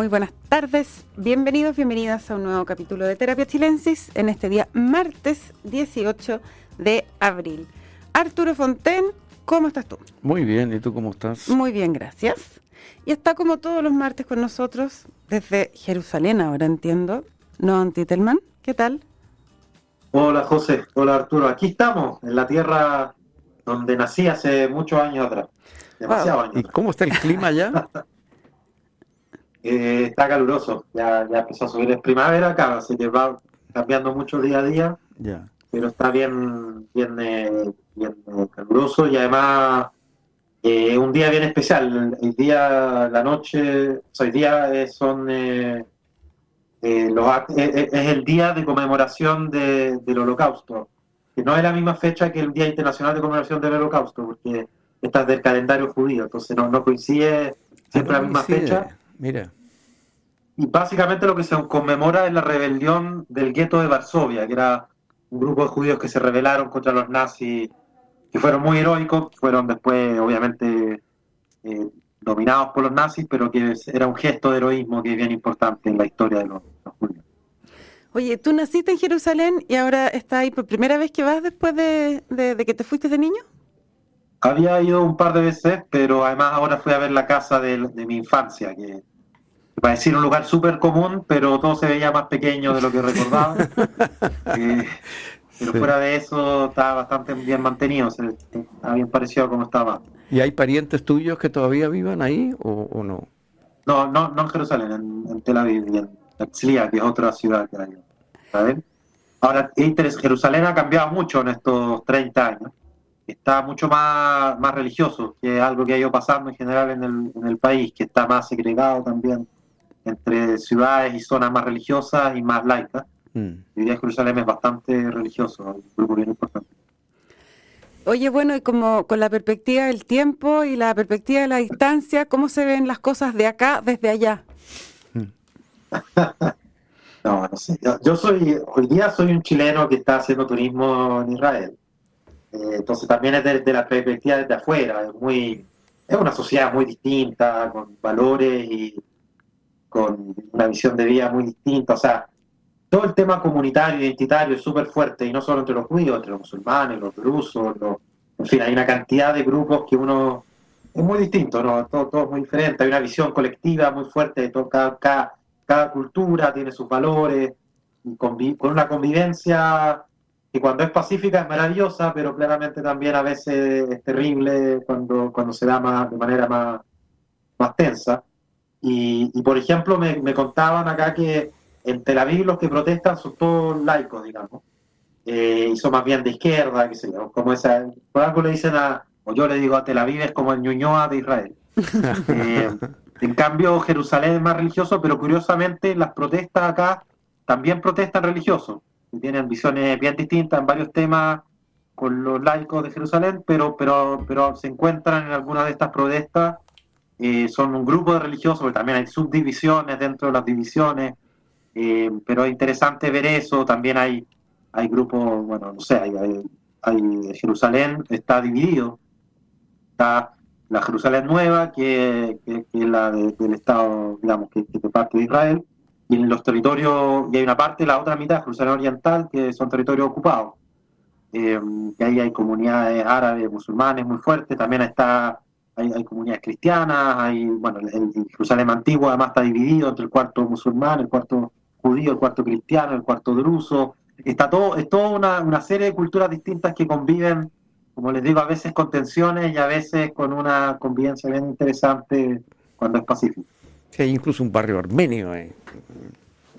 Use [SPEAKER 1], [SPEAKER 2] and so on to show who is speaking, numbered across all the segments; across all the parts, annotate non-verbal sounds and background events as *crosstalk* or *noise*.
[SPEAKER 1] Muy buenas tardes, bienvenidos, bienvenidas a un nuevo capítulo de Terapia Chilensis en este día martes 18 de abril. Arturo Fonten, ¿cómo estás tú?
[SPEAKER 2] Muy bien, ¿y tú cómo estás?
[SPEAKER 1] Muy bien, gracias. Y está como todos los martes con nosotros desde Jerusalén, ahora entiendo, Noam Titelman. ¿Qué tal?
[SPEAKER 3] Hola José, hola Arturo. Aquí estamos, en la tierra donde nací hace muchos años atrás.
[SPEAKER 2] Demasiado años. ¿Y cómo está el clima allá? *laughs*
[SPEAKER 3] Eh, está caluroso, ya, ya empezó a subir. Es primavera acá, así que va cambiando mucho día a día. Pero está bien, bien, eh, bien eh, caluroso y además es un día bien especial. El, día, la noche, hoy día son los, es, el día de conmemoración del Holocausto, que no es la misma fecha que el Día Internacional de Conmemoración del Holocausto, porque esta es del calendario judío, entonces no, no coincide siempre la misma fecha.
[SPEAKER 2] Mira.
[SPEAKER 3] Y básicamente lo que se conmemora es la rebelión del gueto de Varsovia, que era un grupo de judíos que se rebelaron contra los nazis, que fueron muy heroicos, fueron después obviamente eh, dominados por los nazis, pero que era un gesto de heroísmo que es bien importante en la historia de los, judíos.
[SPEAKER 1] Oye, tú naciste en Jerusalén y ahora estás ahí por primera vez que vas después de, de que te fuiste de niño.
[SPEAKER 3] Había ido un par de veces, pero además ahora fui a ver la casa de, mi infancia, que va a decir un lugar súper común, pero todo se veía más pequeño de lo que recordaba. *laughs* Eh, pero fuera de eso estaba bastante bien mantenido, se, está bien parecido a como estaba.
[SPEAKER 2] ¿Y hay parientes tuyos que todavía vivan ahí o, no?
[SPEAKER 3] No, no, no en Jerusalén, en, Tel Aviv y en Herzliya, que es otra ciudad que hay. ¿sabes? Ahora, Jerusalén ha cambiado mucho en estos 30 años está mucho más, más religioso, que es algo que ha ido pasando en general en el, en el país, que está más segregado también entre ciudades y zonas más religiosas y más laicas. Mm. Y que Jerusalén es bastante religioso, un grupo bien importante.
[SPEAKER 1] Oye, bueno, y como con la perspectiva del tiempo y la perspectiva de la distancia, ¿cómo se ven las cosas de acá desde allá? *laughs*
[SPEAKER 3] no, no sé. yo, soy, hoy día soy un chileno que está haciendo turismo en Israel. Eh, entonces también es desde la perspectiva desde afuera, es, muy, es una sociedad muy distinta, con valores y con una visión de vida muy distinta. O sea, todo el tema comunitario, identitario es súper fuerte, y no solo entre los judíos, entre los musulmanes, los rusos, en fin, hay una cantidad de grupos que uno es muy distinto, ¿no? Todo, todo es muy diferente, hay una visión colectiva muy fuerte de todo, cada, cada, cultura tiene sus valores, y con una convivencia que cuando es pacífica es maravillosa, pero claramente también a veces es terrible cuando, cuando se da más, de manera más, más tensa. Y, y por ejemplo, me, me, contaban acá que en Tel Aviv los que protestan son todos laicos, digamos, eh, y son más bien de izquierda, que sé yo, como esa, por algo le dicen a, o yo le digo a Tel Aviv es como el Ñuñoa de Israel. *laughs* Eh, en cambio, Jerusalén es más religioso, pero curiosamente las protestas acá también protestan religiosos. Que tienen visiones bien distintas en varios temas con los laicos de Jerusalén, pero, pero, pero se encuentran en algunas de estas protestas, eh, son un grupo de religiosos, porque también hay subdivisiones dentro de las divisiones, eh, pero es interesante ver eso, también hay, hay grupos, bueno, no sé, hay, hay, Jerusalén está dividido, está la Jerusalén nueva, que, es la del Estado, digamos, que, que parte de Israel, y en los territorios, y hay una parte, la otra mitad, Jerusalén Oriental, que son territorios ocupados. Eh, que ahí hay comunidades árabes, musulmanes muy fuertes, también está, hay, hay comunidades cristianas, hay, bueno, el, Jerusalén antiguo además está dividido entre el cuarto musulmán, el cuarto judío, el cuarto cristiano, el cuarto druso. Está todo, es toda una, una serie de culturas distintas que conviven, como les digo, a veces con tensiones y a veces con una convivencia bien interesante cuando es pacífico.
[SPEAKER 2] Sí, hay incluso un barrio armenio. Eh.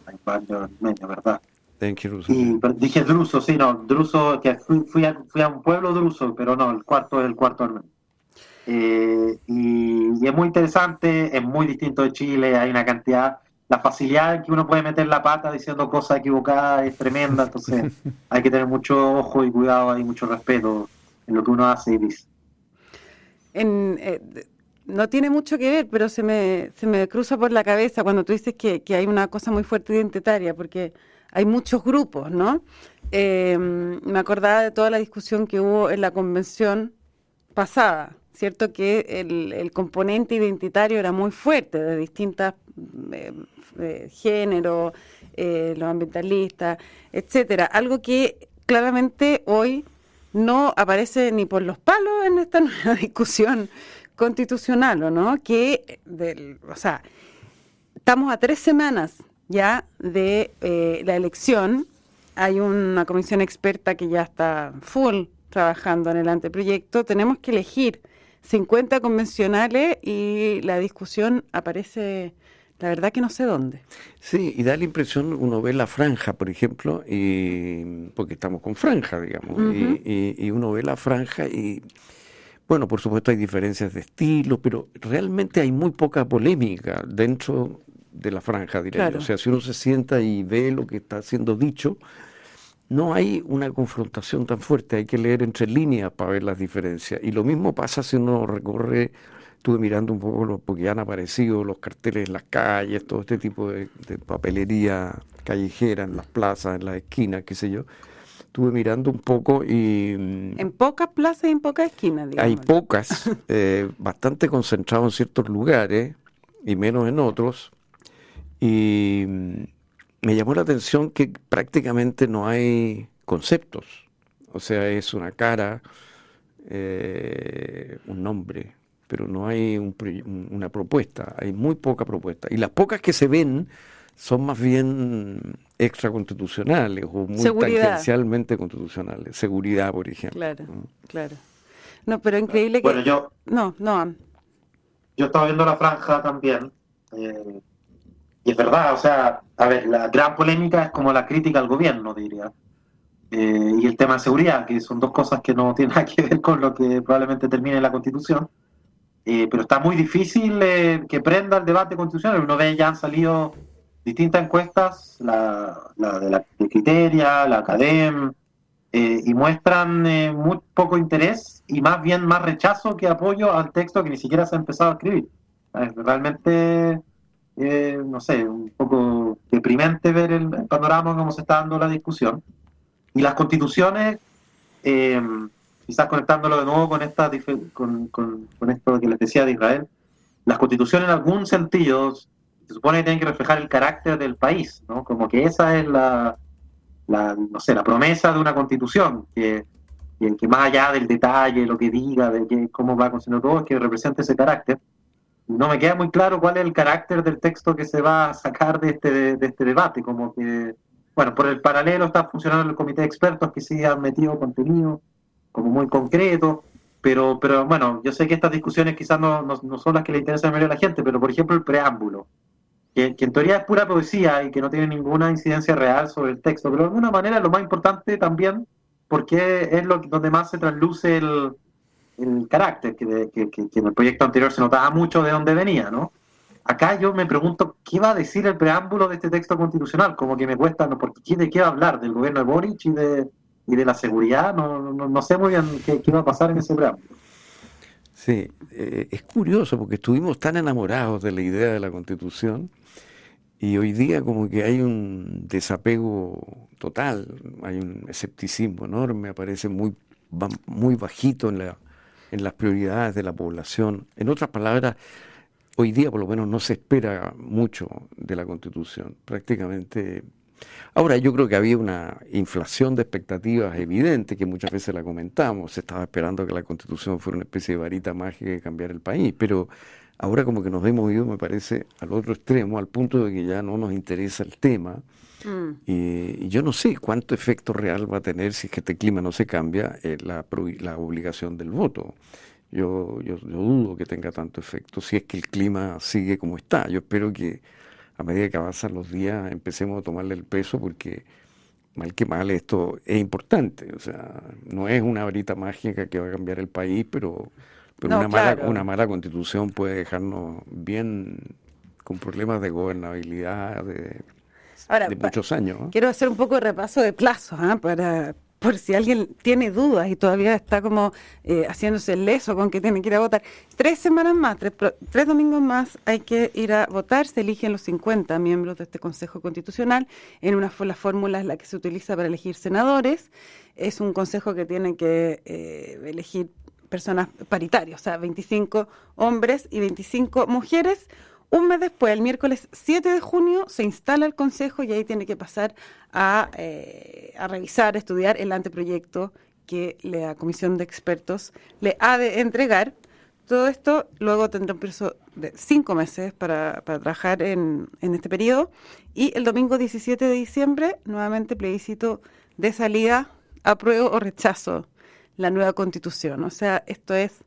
[SPEAKER 3] Hay barrio armenio, ¿verdad?
[SPEAKER 2] Y
[SPEAKER 3] dije druso, sí, no, druso, que fui, fui, a, fui, a, un pueblo druso, pero no, el cuarto es el cuarto armenio. Eh, y, es muy interesante, es muy distinto de Chile, hay una cantidad, la facilidad en que uno puede meter la pata diciendo cosas equivocadas es tremenda, entonces *laughs* hay que tener mucho ojo y cuidado y mucho respeto en lo que uno hace y dice.
[SPEAKER 1] En, eh, no tiene mucho que ver, pero se me, se me cruza por la cabeza cuando tú dices que, hay una cosa muy fuerte identitaria, porque hay muchos grupos, ¿no? Eh, me acordaba de toda la discusión que hubo en la convención pasada, ¿cierto? Que el, componente identitario era muy fuerte, de distintos eh, eh, géneros, los ambientalistas, etcétera. Algo que claramente hoy no aparece ni por los palos en esta *laughs* nueva discusión constitucional, ¿o no? Que, del, o sea, estamos a tres semanas ya de eh, la elección. Hay una comisión experta que ya está full trabajando en el anteproyecto. Tenemos que elegir 50 convencionales y la discusión aparece la verdad que no sé dónde.
[SPEAKER 2] Sí, y da la impresión, uno ve la franja, por ejemplo, y, porque estamos con franja, digamos, y, uno ve la franja y, bueno, por supuesto hay diferencias de estilo, pero realmente hay muy poca polémica dentro de la franja, diría yo. O sea, si uno se sienta y ve lo que está siendo dicho, no hay una confrontación tan fuerte, hay que leer entre líneas para ver las diferencias. Y lo mismo pasa si uno recorre estuve mirando un poco lo, porque han aparecido los carteles en las calles, todo este tipo de, papelería callejera en las plazas, en las esquinas, qué sé yo. Estuve mirando un poco y...
[SPEAKER 1] Mm, en pocas plazas y en pocas esquinas,
[SPEAKER 2] digamos. Hay pocas, *laughs* eh, bastante concentrados en ciertos lugares y menos en otros. Y mm, me llamó la atención que prácticamente no hay conceptos. O sea, es una cara, eh, un nombre, pero no hay una propuesta, hay muy poca propuesta. Y las pocas que se ven son más bien extraconstitucionales o muy tangencialmente constitucionales. Seguridad, por ejemplo.
[SPEAKER 1] Claro, claro. No, pero increíble que...
[SPEAKER 3] Bueno, yo...
[SPEAKER 1] No, no.
[SPEAKER 3] Yo estaba viendo la franja también. Eh, y es verdad, o sea, a ver, la gran polémica es como la crítica al gobierno, diría. Eh, y el tema de seguridad, que son dos cosas que no *laughs* tienen nada que ver con lo que probablemente termine la constitución. Eh, pero está muy difícil eh, que prenda el debate constitucional. Uno ve ya han salido distintas encuestas, la, de la Criteria, la Academ, eh, y muestran muy poco interés y más bien más rechazo que apoyo al texto que ni siquiera se ha empezado a escribir. Es realmente, no sé, un poco deprimente ver el, panorama como se está dando la discusión. Y las constituciones quizás conectándolo de nuevo con, esta, con, con, esto que les decía de Israel, las constituciones en algún sentido se supone que tienen que reflejar el carácter del país, ¿no? Como que esa es la, la no sé, la promesa de una constitución, que, que, más allá del detalle, lo que diga, de que, cómo va construyendo todo, es que represente ese carácter. No me queda muy claro cuál es el carácter del texto que se va a sacar de este, de este debate, como que, bueno, por el paralelo está funcionando el comité de expertos que sí han metido contenido, como muy concreto, pero, pero bueno, yo sé que estas discusiones quizás no, no, son las que le interesan a la gente, pero por ejemplo el preámbulo, que, en teoría es pura poesía y que no tiene ninguna incidencia real sobre el texto, pero de alguna manera lo más importante también porque es lo donde más se trasluce el, el carácter, que, que, que, en el proyecto anterior se notaba mucho de dónde venía, ¿no? Acá yo me pregunto, ¿qué va a decir el preámbulo de este texto constitucional? Como que me cuesta, ¿no? porque ¿de qué va a hablar? ¿Del gobierno de Boric y de, y de la seguridad, no, no, sé muy bien qué, qué, va a pasar en ese preámbulo.
[SPEAKER 2] Sí, eh, es curioso porque estuvimos tan enamorados de la idea de la constitución y hoy día como que hay un desapego total, hay un escepticismo enorme, aparece muy, muy bajito en, la, en las prioridades de la población. En otras palabras, hoy día por lo menos no se espera mucho de la constitución, prácticamente Ahora, yo creo que había una inflación de expectativas evidente, que muchas veces la comentamos. Se estaba esperando que la constitución fuera una especie de varita mágica que cambiara el país, pero ahora como que nos hemos ido, me parece, al otro extremo, al punto de que ya no nos interesa el tema. Mm. Y, yo no sé cuánto efecto real va a tener si es que este clima no se cambia eh, la, la, obligación del voto. Yo, yo, yo dudo que tenga tanto efecto si es que el clima sigue como está. Yo espero que a medida que avanzan los días empecemos a tomarle el peso porque mal que mal esto es importante. O sea, no es una varita mágica que va a cambiar el país, pero, pero una, mala, una mala constitución puede dejarnos bien con problemas de gobernabilidad de, de muchos años.
[SPEAKER 1] Quiero hacer un poco de repaso de plazos ¿ah? para, por si alguien tiene dudas y todavía está como eh, haciéndose leso con que tiene que ir a votar. Tres semanas más, tres, domingos más hay que ir a votar. Se eligen los 50 miembros de este Consejo Constitucional. En una la fórmula es la que se utiliza para elegir senadores. Es un consejo que tiene que eh, elegir personas paritarias, o sea, 25 hombres y 25 mujeres. Un mes después, el miércoles 7 de junio, se instala el Consejo y ahí tiene que pasar a, eh, a revisar, estudiar el anteproyecto que la Comisión de Expertos le ha de entregar. Todo esto luego tendrá un plazo de cinco meses para, trabajar en, en, este periodo. Y el domingo 17 de diciembre, nuevamente plebiscito de salida, apruebo o rechazo la nueva constitución. O sea, esto es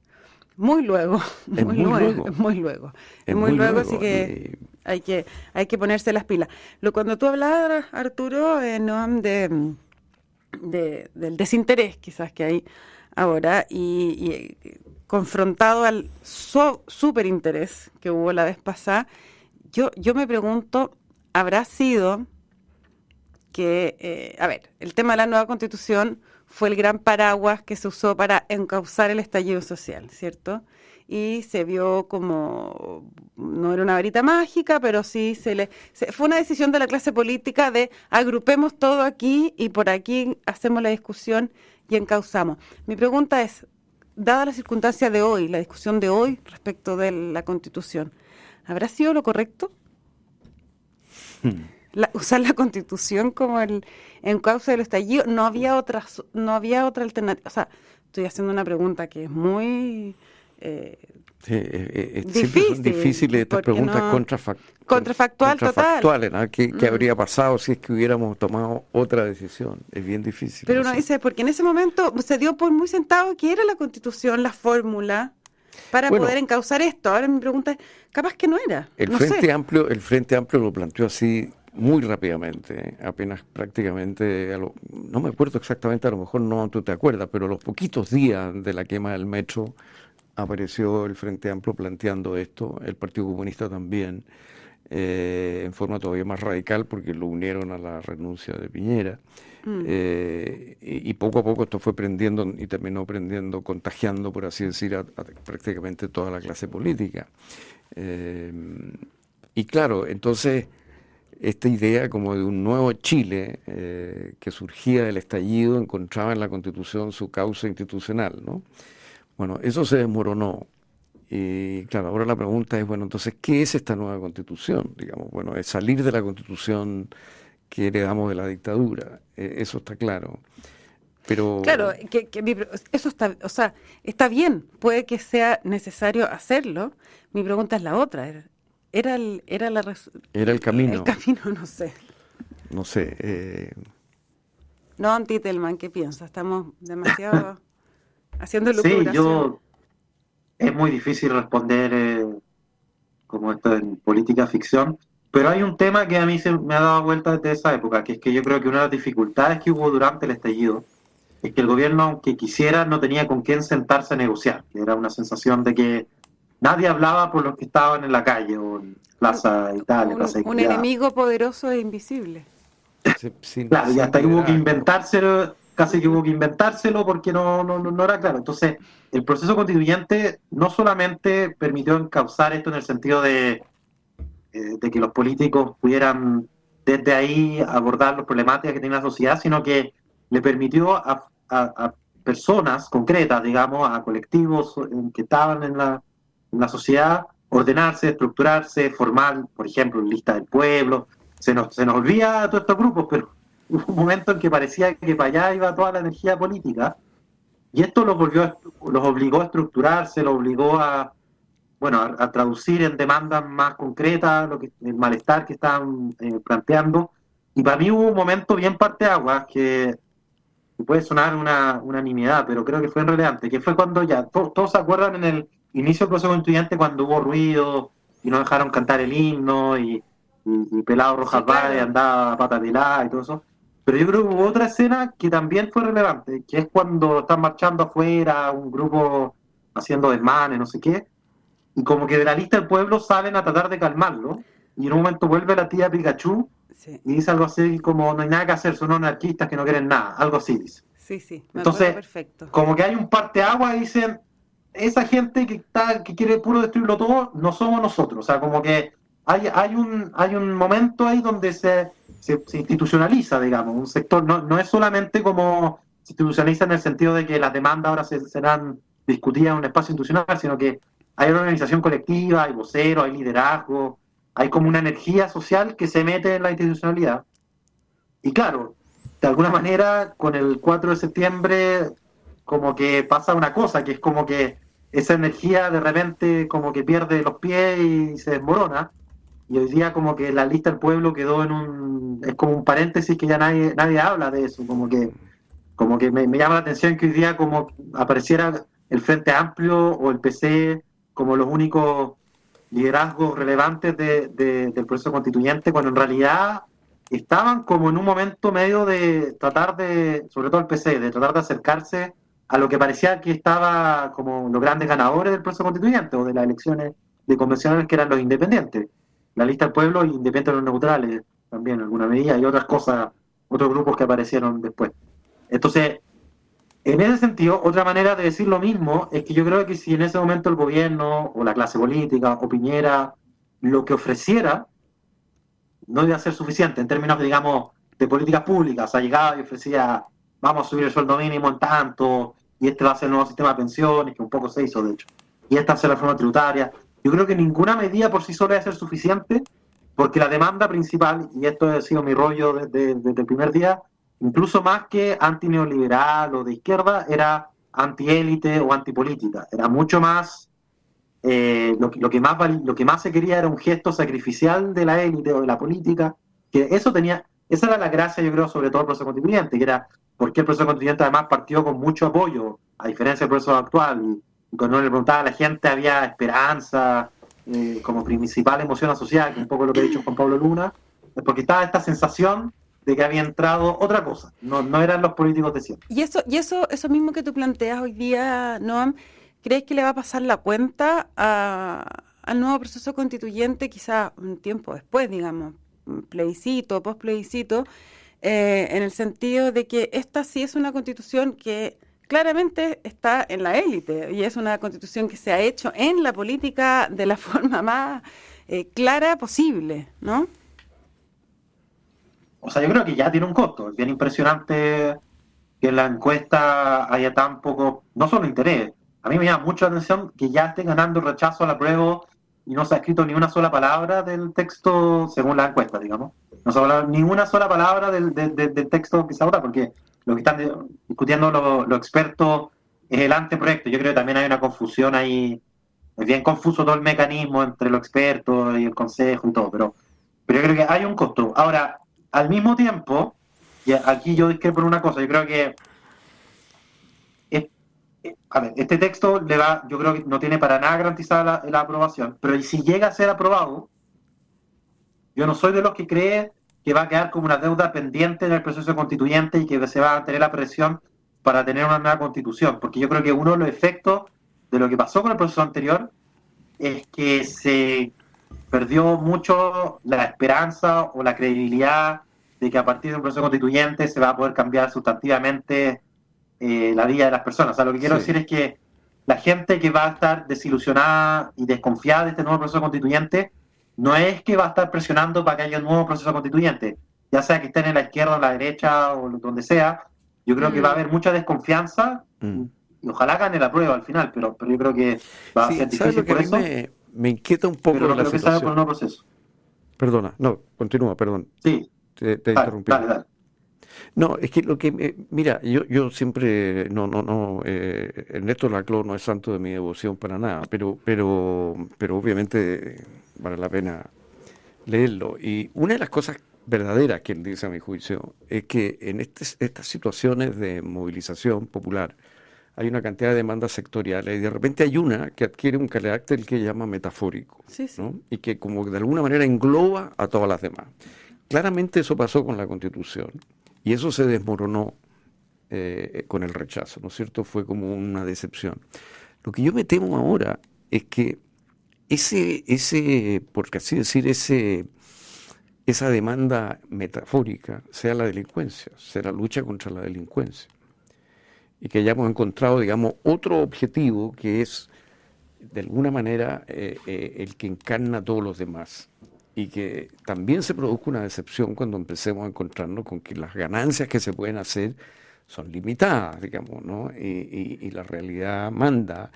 [SPEAKER 1] muy luego, muy, muy luego, muy luego. Es muy, luego, así que hay que hay que ponerse las pilas. Lo cuando tú hablabas, Arturo, eh, de, de, del desinterés quizás que hay ahora y, confrontado al súper interés que hubo la vez pasada, yo, yo me pregunto, ¿habrá sido que, eh, a ver, el tema de la nueva constitución fue el gran paraguas que se usó para encauzar el estallido social, ¿cierto? Y se vio como, no era una varita mágica, pero sí se le... fue una decisión de la clase política de agrupemos todo aquí y por aquí hacemos la discusión y encauzamos. Mi pregunta es, dada la circunstancia de hoy, la discusión de hoy respecto de la Constitución, ¿habrá sido lo correcto? Hmm usar la constitución como el en causa del estallido, no había otra, no había otra alternativa. O sea, estoy haciendo una pregunta que es muy eh,
[SPEAKER 2] sí, eh, difícil, difíciles estas preguntas
[SPEAKER 1] contrafactuales,
[SPEAKER 2] contrafactuales ¿no? ¿Qué, ¿Qué, mm. habría pasado si es que hubiéramos tomado otra decisión? Es bien difícil.
[SPEAKER 1] Pero uno dice, porque en ese momento se dio por muy sentado que era la constitución, la fórmula para poder encauzar esto. Ahora mi pregunta es, capaz que no era.
[SPEAKER 2] El Frente Amplio, el Frente Amplio lo planteó así muy rápidamente, apenas prácticamente, no me acuerdo exactamente, a lo mejor no tú te acuerdas, pero los poquitos días de la quema del metro apareció el Frente Amplio planteando esto, el Partido Comunista también, eh, en forma todavía más radical porque lo unieron a la renuncia de Piñera. Mm. Eh, y, poco a poco esto fue prendiendo y terminó prendiendo, contagiando, por así decir, a, prácticamente toda la clase política. Eh, y claro, entonces esta idea como de un nuevo Chile eh, que surgía del estallido encontraba en la Constitución su causa institucional, ¿no? Bueno, eso se desmoronó. Y claro, ahora la pregunta es, bueno, entonces, ¿qué es esta nueva Constitución? Digamos, bueno, es salir de la Constitución que heredamos de la dictadura, e, eso está claro. Pero...
[SPEAKER 1] Claro, eso está, o sea, está bien, puede que sea necesario hacerlo. Mi pregunta es la otra, era el, era la
[SPEAKER 2] era el camino.
[SPEAKER 1] El camino, no sé.
[SPEAKER 2] No sé. Eh...
[SPEAKER 1] No, Antitelman, ¿qué piensas? Estamos demasiado *coughs* haciendo locura.
[SPEAKER 3] Sí, yo es muy difícil responder eh, como esto en política ficción, pero hay un tema que a mí se me ha dado vuelta desde esa época, que es que yo creo que una de las dificultades que hubo durante el estallido es que el gobierno, aunque quisiera, no tenía con quién sentarse a negociar, era una sensación de que nadie hablaba por los que estaban en la calle o en Plaza Italia,
[SPEAKER 1] un, Un enemigo poderoso e invisible.
[SPEAKER 3] claro, y hasta hubo que inventárselo, casi que hubo que inventárselo porque no, no, no era claro. Entonces, el proceso constituyente no solamente permitió encauzar esto en el sentido de, eh, de que los políticos pudieran desde ahí abordar las problemáticas que tiene la sociedad, sino que le permitió a, a personas concretas, digamos, a colectivos que estaban en la, una sociedad ordenarse, estructurarse, formar, por ejemplo, lista del pueblo. Se nos, se nos olvida todos estos grupos, pero *laughs* hubo un momento en que parecía que para allá iba toda la energía política y esto los volvió, los obligó a estructurarse, los obligó a, bueno, a, traducir en demandas más concretas lo que, el malestar que estaban eh, planteando. Y para mí hubo un momento bien parteaguas que, que puede sonar una, una nimiedad, pero creo que fue relevante, que fue cuando ya todos se acuerdan en el inicio del proceso constituyente cuando hubo ruido y no dejaron cantar el himno y, Pelado Rojas sí, andaba a pata y todo eso. Pero yo creo que hubo otra escena que también fue relevante, que es cuando están marchando afuera, un grupo haciendo desmanes, no sé qué, y como que de la lista del pueblo salen a tratar de calmarlo, y en un momento vuelve la tía Pikachu y dice algo así como no hay nada que hacer, son anarquistas que no quieren nada, algo así dice.
[SPEAKER 1] Sí, sí,
[SPEAKER 3] Entonces, perfecto. como que hay un parte agua y dicen, esa gente que está que quiere puro destruirlo todo no somos nosotros. O sea, como que hay, hay, un, hay un momento ahí donde se, se, institucionaliza, digamos, un sector. No, no es solamente como se institucionaliza en el sentido de que las demandas ahora se, serán discutida en un espacio institucional, sino que hay una organización colectiva, hay voceros, hay liderazgo, hay como una energía social que se mete en la institucionalidad. Y claro, de alguna manera, con el 4 de septiembre, como que pasa una cosa, que es como que esa energía de repente como que pierde los pies y se desmorona. Y hoy día como que la lista del pueblo quedó en un... es como un paréntesis que ya nadie, nadie habla de eso, como que, como que me, llama la atención que hoy día como apareciera el Frente Amplio o el PC como los únicos liderazgos relevantes del proceso constituyente, cuando en realidad estaban como en un momento medio de tratar de, sobre todo el PC, de tratar de acercarse a lo que parecía que estaba como los grandes ganadores del proceso constituyente o de las elecciones de convencionales que eran los independientes. La lista del pueblo y independientes de los neutrales también en alguna medida y otras cosas, otros grupos que aparecieron después. Entonces, en ese sentido, otra manera de decir lo mismo es que yo creo que si en ese momento el gobierno o la clase política o Piñera lo que ofreciera no iba a ser suficiente en términos, digamos, de políticas públicas. O sea, llegaba y ofrecía, vamos a subir el sueldo mínimo en tanto, y este va a ser el nuevo sistema de pensiones, que un poco se hizo, de hecho. Y esta va a ser la reforma tributaria. Yo creo que ninguna medida por sí sola a ser suficiente, porque la demanda principal, y esto ha sido mi rollo desde, desde el primer día, incluso más que anti-neoliberal o de izquierda, era anti-élite o antipolítica. Era mucho más, eh, lo, que más, lo que más se quería era un gesto sacrificial de la élite o de la política, que eso tenía, esa era la gracia, yo creo, sobre todo el proceso constituyente, que era porque el proceso constituyente además partió con mucho apoyo, a diferencia del proceso actual, cuando le preguntaba a la gente había esperanza eh, como principal emoción asociada, que un poco lo que ha dicho Juan Pablo Luna, porque estaba esta sensación de que había entrado otra cosa, no, no eran los políticos de siempre.
[SPEAKER 1] Y eso, y eso, eso mismo que tú planteas hoy día, Noam, ¿crees que le va a pasar la cuenta al nuevo proceso constituyente quizá un tiempo después, digamos, plebiscito, post plebiscito, eh, en el sentido de que esta sí es una constitución que claramente está en la élite y es una constitución que se ha hecho en la política de la *laughs* forma más eh, clara posible, ¿no?
[SPEAKER 3] O sea, yo creo que ya tiene un costo. Es bien impresionante que en la encuesta haya tan poco, no solo interés. A mí me llama mucho la atención que ya esté ganando rechazo a la prueba y no se ha escrito ni una sola palabra del texto según la encuesta, digamos. No se ha hablado ni una sola palabra del, texto que se porque lo que están discutiendo los, expertos es el anteproyecto. Yo creo que también hay una confusión ahí. Es bien confuso todo el mecanismo entre los expertos y el consejo y todo, pero, pero yo creo que hay un costo. Ahora, al mismo tiempo, y aquí yo discrepo por una cosa, yo creo que a ver, este texto le va, yo creo que no tiene para nada garantizada la, aprobación, pero si llega a ser aprobado, yo no soy de los que cree que va a quedar como una deuda pendiente en el proceso constituyente y que se va a tener la presión para tener una nueva constitución, porque yo creo que uno de los efectos de lo que pasó con el proceso anterior es que se perdió mucho la esperanza o la credibilidad de que a partir de un proceso constituyente se va a poder cambiar sustantivamente eh, la vida de las personas. O sea, lo que quiero decir es que la gente que va a estar desilusionada y desconfiada de este nuevo proceso constituyente no es que va a estar presionando para que haya un nuevo proceso constituyente, ya sea que estén en la izquierda o en la derecha o donde sea, yo creo que va a mm. haber mucha desconfianza mm. y ojalá gane la prueba al final, pero, pero yo creo que va a ser difícil por eso
[SPEAKER 2] me inquieta un poco
[SPEAKER 3] la situación. proceso.
[SPEAKER 2] Perdona, no, continúa, perdón.
[SPEAKER 3] Sí.
[SPEAKER 2] Te, te interrumpí. No, es que lo que, mira, yo, yo siempre, no, no, no, eh, Ernesto Laclau no es santo de mi devoción para nada, pero, pero, pero obviamente vale la pena leerlo. Y una de las cosas verdaderas que él dice a mi juicio es que en estas situaciones de movilización popular, hay una cantidad de demandas sectoriales y de repente hay una que adquiere un carácter que llama metafórico y que como de alguna manera engloba a todas las demás. Claramente eso pasó con la constitución y eso se desmoronó eh, con el rechazo, ¿no es cierto? Fue como una decepción. Lo que yo me temo ahora es que ese, ese por así decir, ese, esa demanda metafórica sea la delincuencia, sea la lucha contra la delincuencia y que hayamos encontrado, digamos, otro objetivo que es, de alguna manera, eh, eh, el que encarna a todos los demás. Y que también se produzca una decepción cuando empecemos a encontrarnos con que las ganancias que se pueden hacer son limitadas, digamos, ¿no? Y, la realidad manda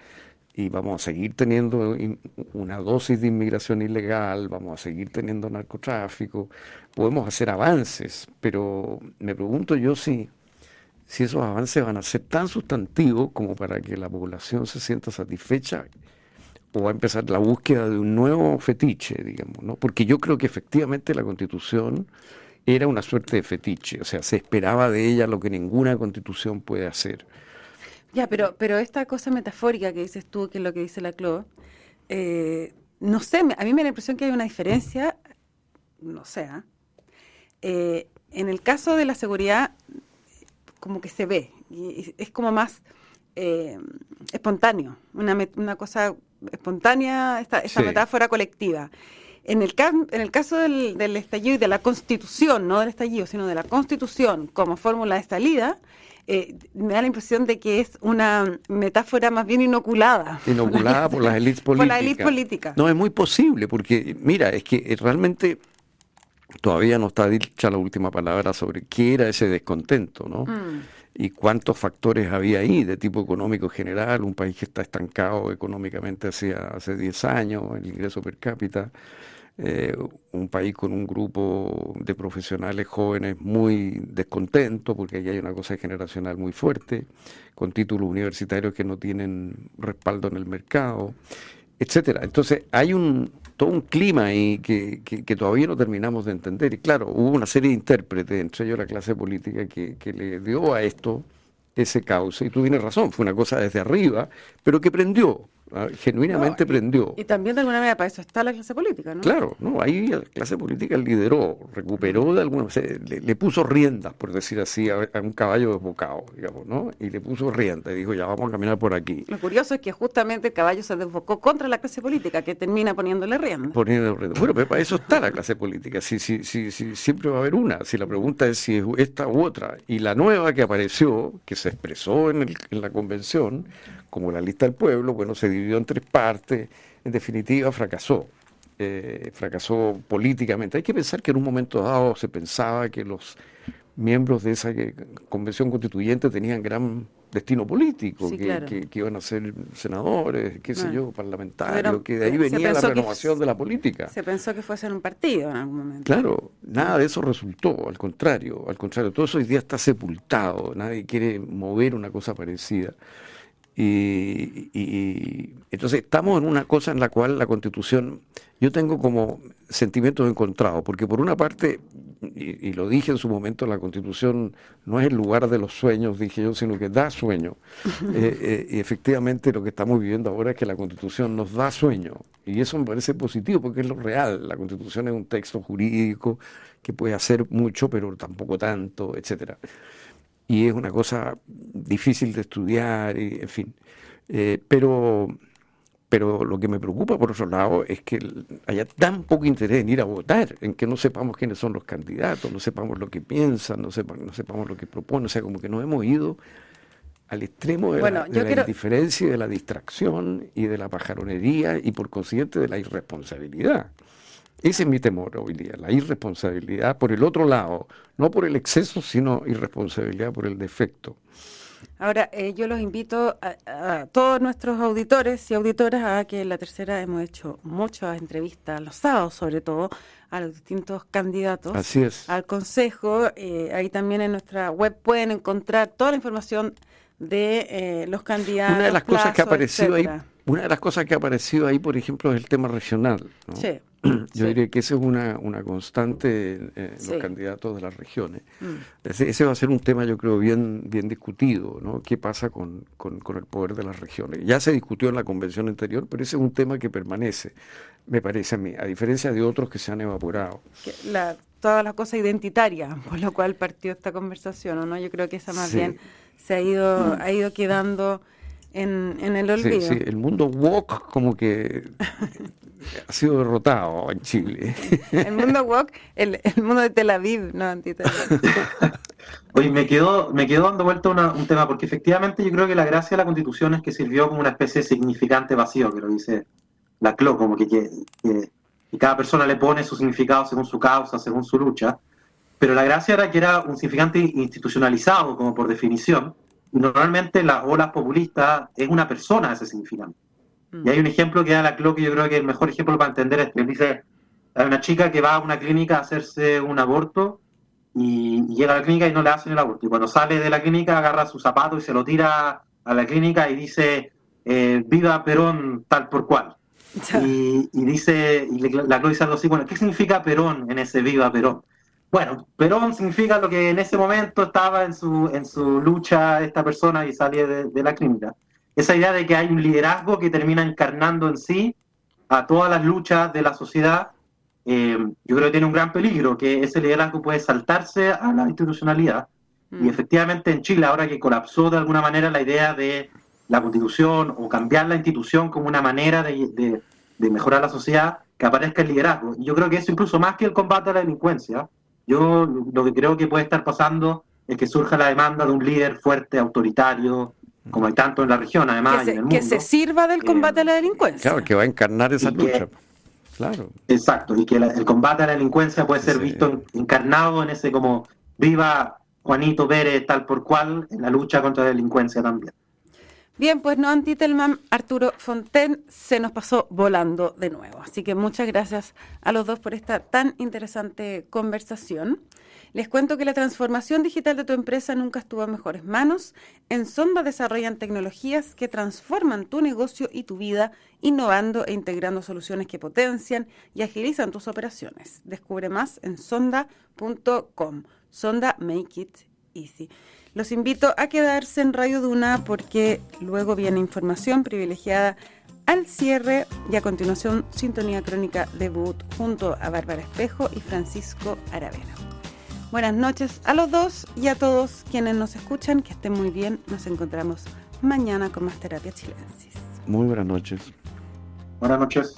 [SPEAKER 2] y vamos a seguir teniendo una dosis de inmigración ilegal, vamos a seguir teniendo narcotráfico, podemos hacer avances, pero me pregunto yo si, si esos avances van a ser tan sustantivos como para que la población se sienta satisfecha o va a empezar la búsqueda de un nuevo fetiche, digamos, ¿no? Porque yo creo que efectivamente la Constitución era una suerte de fetiche, o sea, se esperaba de ella lo que ninguna Constitución puede hacer.
[SPEAKER 1] Ya, pero, pero esta cosa metafórica que dices tú, que es lo que dice la CLO, eh, no sé, a mí me da la impresión que hay una diferencia, no sé, ¿ah? eh, en el caso de la seguridad, como que se ve, es como más eh, espontáneo, una, una cosa espontánea, esta, esta metáfora colectiva. En el, en el caso del, del, estallido y de la constitución, no del estallido, sino de la constitución como fórmula de salida, eh, me da la impresión de que es una metáfora más bien inoculada. *laughs*
[SPEAKER 2] Inoculada por las élites políticas.
[SPEAKER 1] Por la élite política.
[SPEAKER 2] No, es muy posible, porque mira, es que realmente todavía no está dicha la última palabra sobre qué era ese descontento, ¿no? Mm y cuántos factores había ahí de tipo económico general, un país que está estancado económicamente hace, hace 10 años, el ingreso per cápita, eh, un país con un grupo de profesionales jóvenes muy descontento, porque ahí hay una cosa generacional muy fuerte, con títulos universitarios que no tienen respaldo en el mercado, etcétera. Entonces hay un, todo un clima ahí que, que, todavía no terminamos de entender. Y claro, hubo una serie de intérpretes, entre ellos la clase política, que, que le dio a esto ese cauce. Y tú tienes razón, fue una cosa desde arriba, pero que prendió. Ah, genuinamente prendió.
[SPEAKER 1] Y también de alguna manera para eso está la clase política, ¿no?
[SPEAKER 2] Claro, no, ahí la clase política lideró, recuperó de alguna manera, le, puso riendas, por decir así, a, un caballo desbocado, digamos, ¿no? Y le puso riendas y dijo, ya vamos a caminar por aquí.
[SPEAKER 1] Lo curioso es que justamente el caballo se desbocó contra la clase política, que termina poniéndole riendas.
[SPEAKER 2] Poniéndole riendas. Bueno, pero para eso está la clase política, sí, sí, sí, sí, siempre va a haber una, si la pregunta es si es esta u otra. Y la nueva que apareció, que se expresó en, en la convención, como la lista del pueblo, bueno, se dividió en tres partes, en definitiva fracasó, eh, fracasó políticamente. Hay que pensar que en un momento dado se pensaba que los miembros de esa convención constituyente tenían gran destino político, que, iban a ser senadores, qué sé ah. yo, parlamentarios, que de ahí venía la renovación de la política.
[SPEAKER 1] Se pensó que fuese un partido en algún momento.
[SPEAKER 2] Claro, nada de eso resultó, al contrario, al contrario, todo eso hoy día está sepultado, nadie quiere mover una cosa parecida. Y, entonces estamos en una cosa en la cual la constitución, yo tengo como sentimientos encontrados, porque por una parte, y, lo dije en su momento, la constitución no es el lugar de los sueños, dije yo, sino que da sueño. *laughs* Eh, eh, y efectivamente lo que estamos viviendo ahora es que la constitución nos da sueño. Y eso me parece positivo porque es lo real. La constitución es un texto jurídico que puede hacer mucho, pero tampoco tanto, etcétera y es una cosa difícil de estudiar, y, en fin. Eh, pero, pero lo que me preocupa, por otro lado, es que haya tan poco interés en ir a votar, en que no sepamos quiénes son los candidatos, no sepamos lo que piensan, no, sepamos, no sepamos lo que proponen, o sea, como que nos hemos ido al extremo de, la, indiferencia y de la distracción y de la pajaronería y por consiguiente de la irresponsabilidad. Ese es mi temor hoy día, la irresponsabilidad por el otro lado, no por el exceso, sino irresponsabilidad por el defecto.
[SPEAKER 1] Ahora, eh, yo los invito a, todos nuestros auditores y auditoras a que en la tercera hemos hecho muchas entrevistas, los sábados sobre todo, a los distintos candidatos
[SPEAKER 2] Así es.
[SPEAKER 1] al Consejo. Eh, ahí también en nuestra web pueden encontrar toda la información de eh, los candidatos.
[SPEAKER 2] Una de las cosas que ha aparecido ahí, una de las cosas que ha aparecido ahí, por ejemplo, es el tema regional. Sí. *clears throat* Yo diría que esa es una, una constante en, los candidatos de las regiones. Mm. Ese, va a ser un tema, yo creo, bien, bien discutido, ¿no? ¿Qué pasa con, con, el poder de las regiones? Ya se discutió en la convención anterior, pero ese es un tema que permanece, me parece a mí, a diferencia de otros que se han evaporado.
[SPEAKER 1] La, toda la cosa identitaria, *laughs* por lo cual partió esta conversación, ¿no? Yo creo que esa más bien se ha ido, ha ido quedando en, en el olvido.
[SPEAKER 2] Sí, sí, el mundo woke como que ha sido derrotado en Chile.
[SPEAKER 1] El mundo woke, el, el mundo de Tel Aviv, no *laughs*
[SPEAKER 3] Oye, me quedó, me quedó dando vuelta un tema, porque efectivamente yo creo que la gracia de la constitución es que sirvió como una especie de significante vacío, que lo dice la CLO, como que, que, cada persona le pone su significado según su causa, según su lucha. pero la gracia era que era un significante institucionalizado, como por definición, y normalmente las olas populistas es una persona ese significante. Mm. Y hay un ejemplo que da la CLO que yo creo que es el mejor ejemplo para entender esto. Dice, hay una chica que va a una clínica a hacerse un aborto y, llega a la clínica y no le hacen el aborto. Y cuando sale de la clínica agarra su zapato y se lo tira a la clínica y dice, eh, viva Perón tal por cual. Y, dice, y la CLO dice algo así, bueno, ¿qué significa Perón en ese viva Perón? Bueno, Perón significa lo que en ese momento estaba en su, en su lucha esta persona y sale de, la clínica. Esa idea de que hay un liderazgo que termina encarnando en sí a todas las luchas de la sociedad, eh, yo creo que tiene un gran peligro, que ese liderazgo puede saltarse a la institucionalidad. Y mm. efectivamente en Chile, ahora que colapsó de alguna manera la idea de la constitución o cambiar la institución como una manera de, de mejorar la sociedad, que aparezca el liderazgo. Yo creo que eso incluso más que el combate a la delincuencia, yo lo que creo que puede estar pasando es que surja la demanda de un líder fuerte, autoritario, como hay tanto en la región, además,
[SPEAKER 1] que se, Que se sirva del combate a la delincuencia.
[SPEAKER 2] Claro, que va a encarnar esa lucha.
[SPEAKER 3] claro. Exacto, y que el combate a la delincuencia puede ser visto encarnado en ese como viva Juanito Pérez tal por cual en la lucha contra la delincuencia también.
[SPEAKER 1] Bien, pues no Antitelman, Arturo Fonten se nos pasó volando de nuevo. Así que muchas gracias a los dos por esta tan interesante conversación. Les cuento que la transformación digital de tu empresa nunca estuvo en mejores manos. En Sonda desarrollan tecnologías que transforman tu negocio y tu vida, innovando e integrando soluciones que potencian y agilizan tus operaciones. Descubre más en sonda.com. Sonda Make It Easy. Los invito a quedarse en Radio Duna porque luego viene información privilegiada al cierre y a continuación sintonía crónica debut junto a Bárbara Espejo y Francisco Aravena. Buenas noches a los dos y a todos quienes nos escuchan, que estén muy bien. Nos encontramos mañana con más terapia chilensis.
[SPEAKER 2] Muy buenas noches.
[SPEAKER 3] Buenas noches.